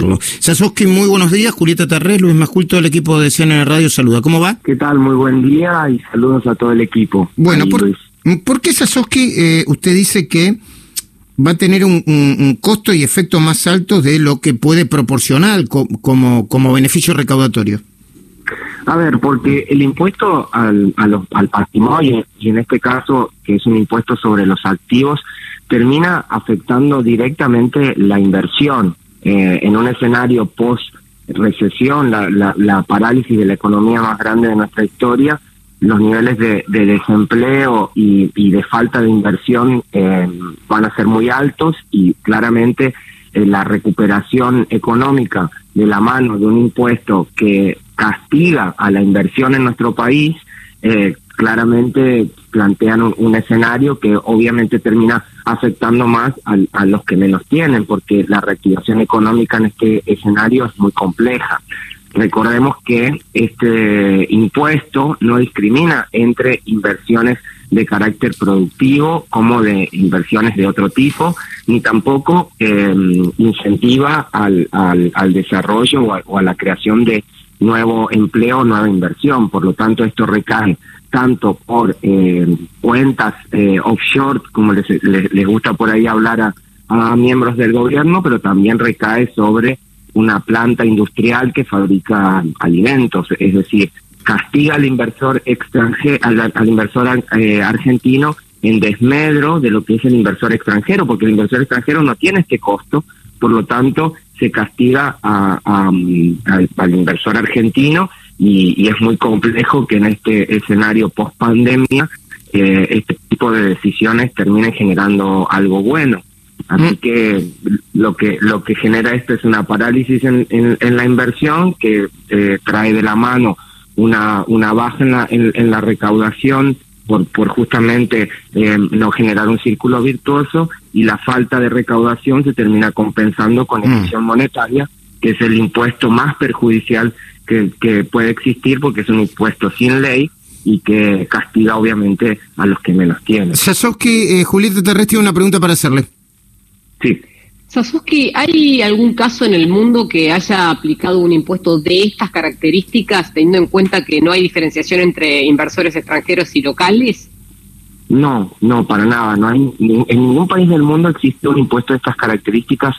hacerlo. Sasoski, muy buenos días. Julieta Terrés, Luis Mascul, todo el equipo de CNN Radio saluda. ¿Cómo va? ¿Qué tal? Muy buen día y saludos a todo el equipo. Bueno, por, qué Sasoski eh, usted dice que va a tener un, costo y efecto más alto de lo que puede proporcionar como, como beneficio recaudatorio? A ver, porque el impuesto al, al patrimonio, y en este caso, que es un impuesto sobre los activos, termina afectando directamente la inversión eh, en un escenario post recesión, la, parálisis de la economía más grande de nuestra historia, los niveles de, desempleo y, de falta de inversión eh, van a ser muy altos y claramente eh, la recuperación económica de la mano de un impuesto que castiga a la inversión en nuestro país, eh, claramente plantean un, escenario que obviamente termina afectando más a, los que menos tienen, porque la reactivación económica en este escenario es muy compleja. Recordemos que este impuesto no discrimina entre inversiones de carácter productivo como de inversiones de otro tipo, ni tampoco eh, incentiva al, al, desarrollo o a, la creación de nuevo empleo, nueva inversión. Por lo tanto, esto recae tanto por eh, cuentas eh, offshore, como les, les, gusta por ahí hablar a, a, miembros del gobierno, pero también recae sobre una planta industrial que fabrica alimentos, es decir, castiga al inversor extranjero, al, inversor eh, argentino en desmedro de lo que es el inversor extranjero, porque el inversor extranjero no tiene este costo, por lo tanto se castiga a, al, inversor argentino y, es muy complejo que en este escenario post pandemia eh, este tipo de decisiones terminen generando algo bueno. Así mm. que lo que lo que genera esto es una parálisis en, en, la inversión que eh, trae de la mano una, una baja en la, en, la recaudación por, por justamente eh, no generar un círculo virtuoso y la falta de recaudación se termina compensando con mm. emisión monetaria, que es el impuesto más perjudicial que, que puede existir porque es un impuesto sin ley y que castiga obviamente a los que menos tienen. Sasowski, eh, Julieta Terrestre tiene una pregunta para hacerle. Sí. Sasuke, ¿hay algún caso en el mundo que haya aplicado un impuesto de estas características, teniendo en cuenta que no hay diferenciación entre inversores extranjeros y locales? No, no, para nada. No hay en ningún país del mundo existe un impuesto de estas características,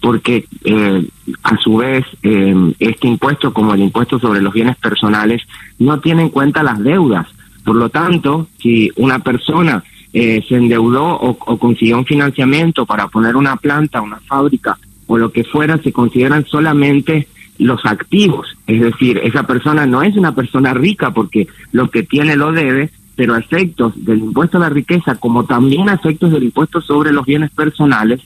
porque eh, a su vez eh, este impuesto, como el impuesto sobre los bienes personales, no tiene en cuenta las deudas. Por lo tanto, si una persona eh, se endeudó o, consiguió un financiamiento para poner una planta, una fábrica o lo que fuera, se consideran solamente los activos. Es decir, esa persona no es una persona rica porque lo que tiene lo debe, pero a efectos del impuesto a la riqueza, como también a efectos del impuesto sobre los bienes personales,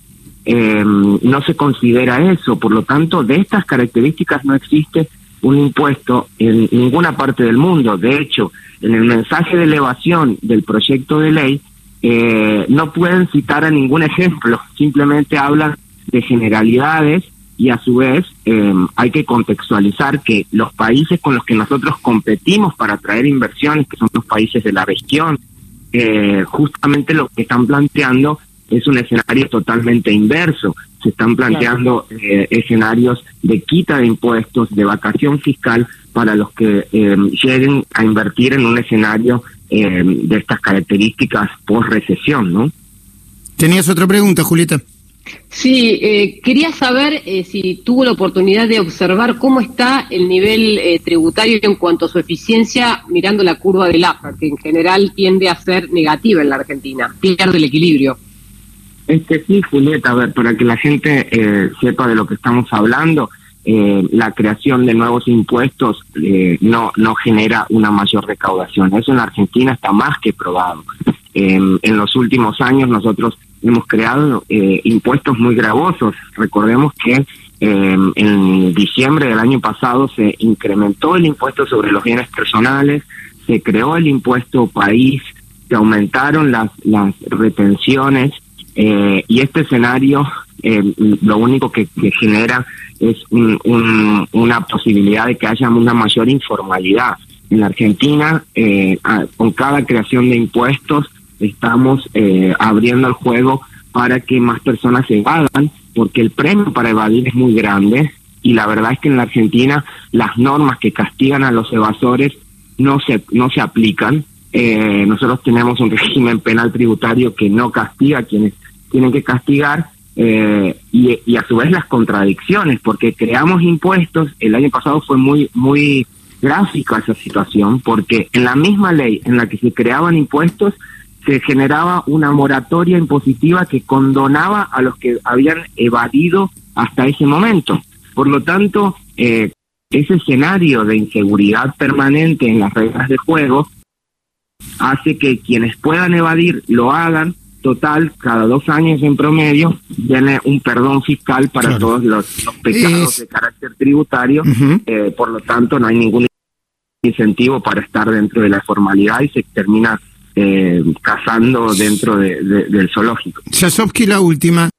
eh, no se considera eso. Por lo tanto, de estas características no existe un impuesto en ninguna parte del mundo. De hecho, en el mensaje de elevación del proyecto de ley eh, no pueden citar a ningún ejemplo, simplemente hablan de generalidades y a su vez eh, hay que contextualizar que los países con los que nosotros competimos para atraer inversiones, que son los países de la región, eh, justamente lo que están planteando es un escenario totalmente inverso. Se están planteando eh, escenarios de quita de impuestos, de vacación fiscal para los que lleguen a invertir en un escenario eh, de estas características post recesión, ¿no? Tenías otra pregunta, Julieta. Sí, eh, quería saber eh, si tuvo la oportunidad de observar cómo está el nivel tributario en cuanto a su eficiencia mirando la curva del AFA, que en general tiende a ser negativa en la Argentina, pierde el equilibrio. Este sí, Julieta, a ver, para que la gente sepa de lo que estamos hablando, eh, la creación de nuevos impuestos eh, no, no genera una mayor recaudación. Eso en Argentina está más que probado. En los últimos años nosotros hemos creado eh, impuestos muy gravosos. Recordemos que en diciembre del año pasado se incrementó el impuesto sobre los bienes personales, se creó el impuesto país, se aumentaron las, las retenciones y este escenario lo único que genera es una posibilidad de que haya una mayor informalidad. En la Argentina, eh, con cada creación de impuestos, estamos eh, abriendo el juego para que más personas se evadan, porque el premio para evadir es muy grande y la verdad es que en la Argentina las normas que castigan a los evasores no se, no se aplican. Eh, nosotros tenemos un régimen penal tributario que no castiga a quienes tienen que castigar eh, y, y, a su vez las contradicciones, porque creamos impuestos, el año pasado fue muy, muy gráfica esa situación, porque en la misma ley en la que se creaban impuestos, se generaba una moratoria impositiva que condonaba a los que habían evadido hasta ese momento. Por lo tanto, eh, ese escenario de inseguridad permanente en las reglas de juego hace que quienes puedan evadir lo hagan. Total, cada dos años en promedio viene un perdón fiscal para todos los, pecados de carácter tributario. eh, por lo tanto, no hay ningún incentivo para estar dentro de la formalidad y se termina eh, cazando dentro de, de, del zoológico. Sasovsky, la última.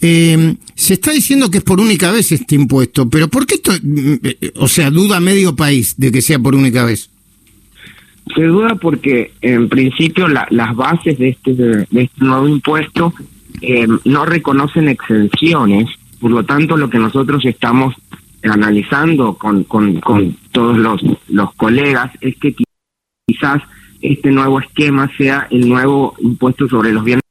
Eh, se está diciendo que es por única vez este impuesto, pero ¿por qué esto, o sea, duda medio país de que sea por única vez? Se duda porque, en principio, la, las bases de este, de este nuevo impuesto eh, no reconocen exenciones, por lo tanto, lo que nosotros estamos analizando con, con, con todos los, los colegas es que quizás este nuevo esquema sea el nuevo impuesto sobre los bienes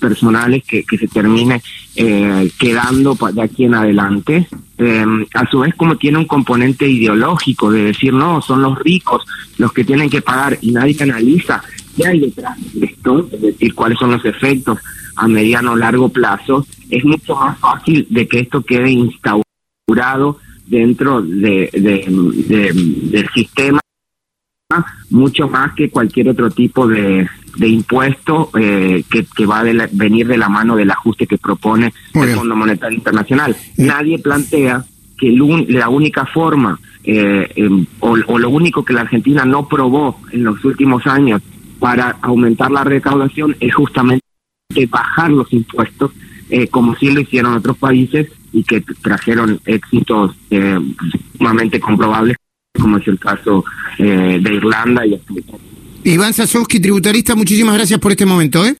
personales que, que se termine eh, quedando de aquí en adelante. Eh, a su vez, como tiene un componente ideológico de decir, no, son los ricos los que tienen que pagar y nadie analiza qué hay detrás de esto, es decir, cuáles son los efectos a mediano o largo plazo, es mucho más fácil de que esto quede instaurado dentro de, de, de, del sistema mucho más que cualquier otro tipo de, de impuesto eh, que, que, va a venir de la mano del ajuste que propone el Fondo Monetario Internacional. Nadie plantea que la única forma eh, eh, o, o, lo único que la Argentina no probó en los últimos años para aumentar la recaudación es justamente bajar los impuestos, eh, como sí lo hicieron otros países y que trajeron éxitos eh, sumamente comprobables como es el caso eh, de Irlanda y Iván Sasowski, tributarista, muchísimas gracias por este momento. ¿eh?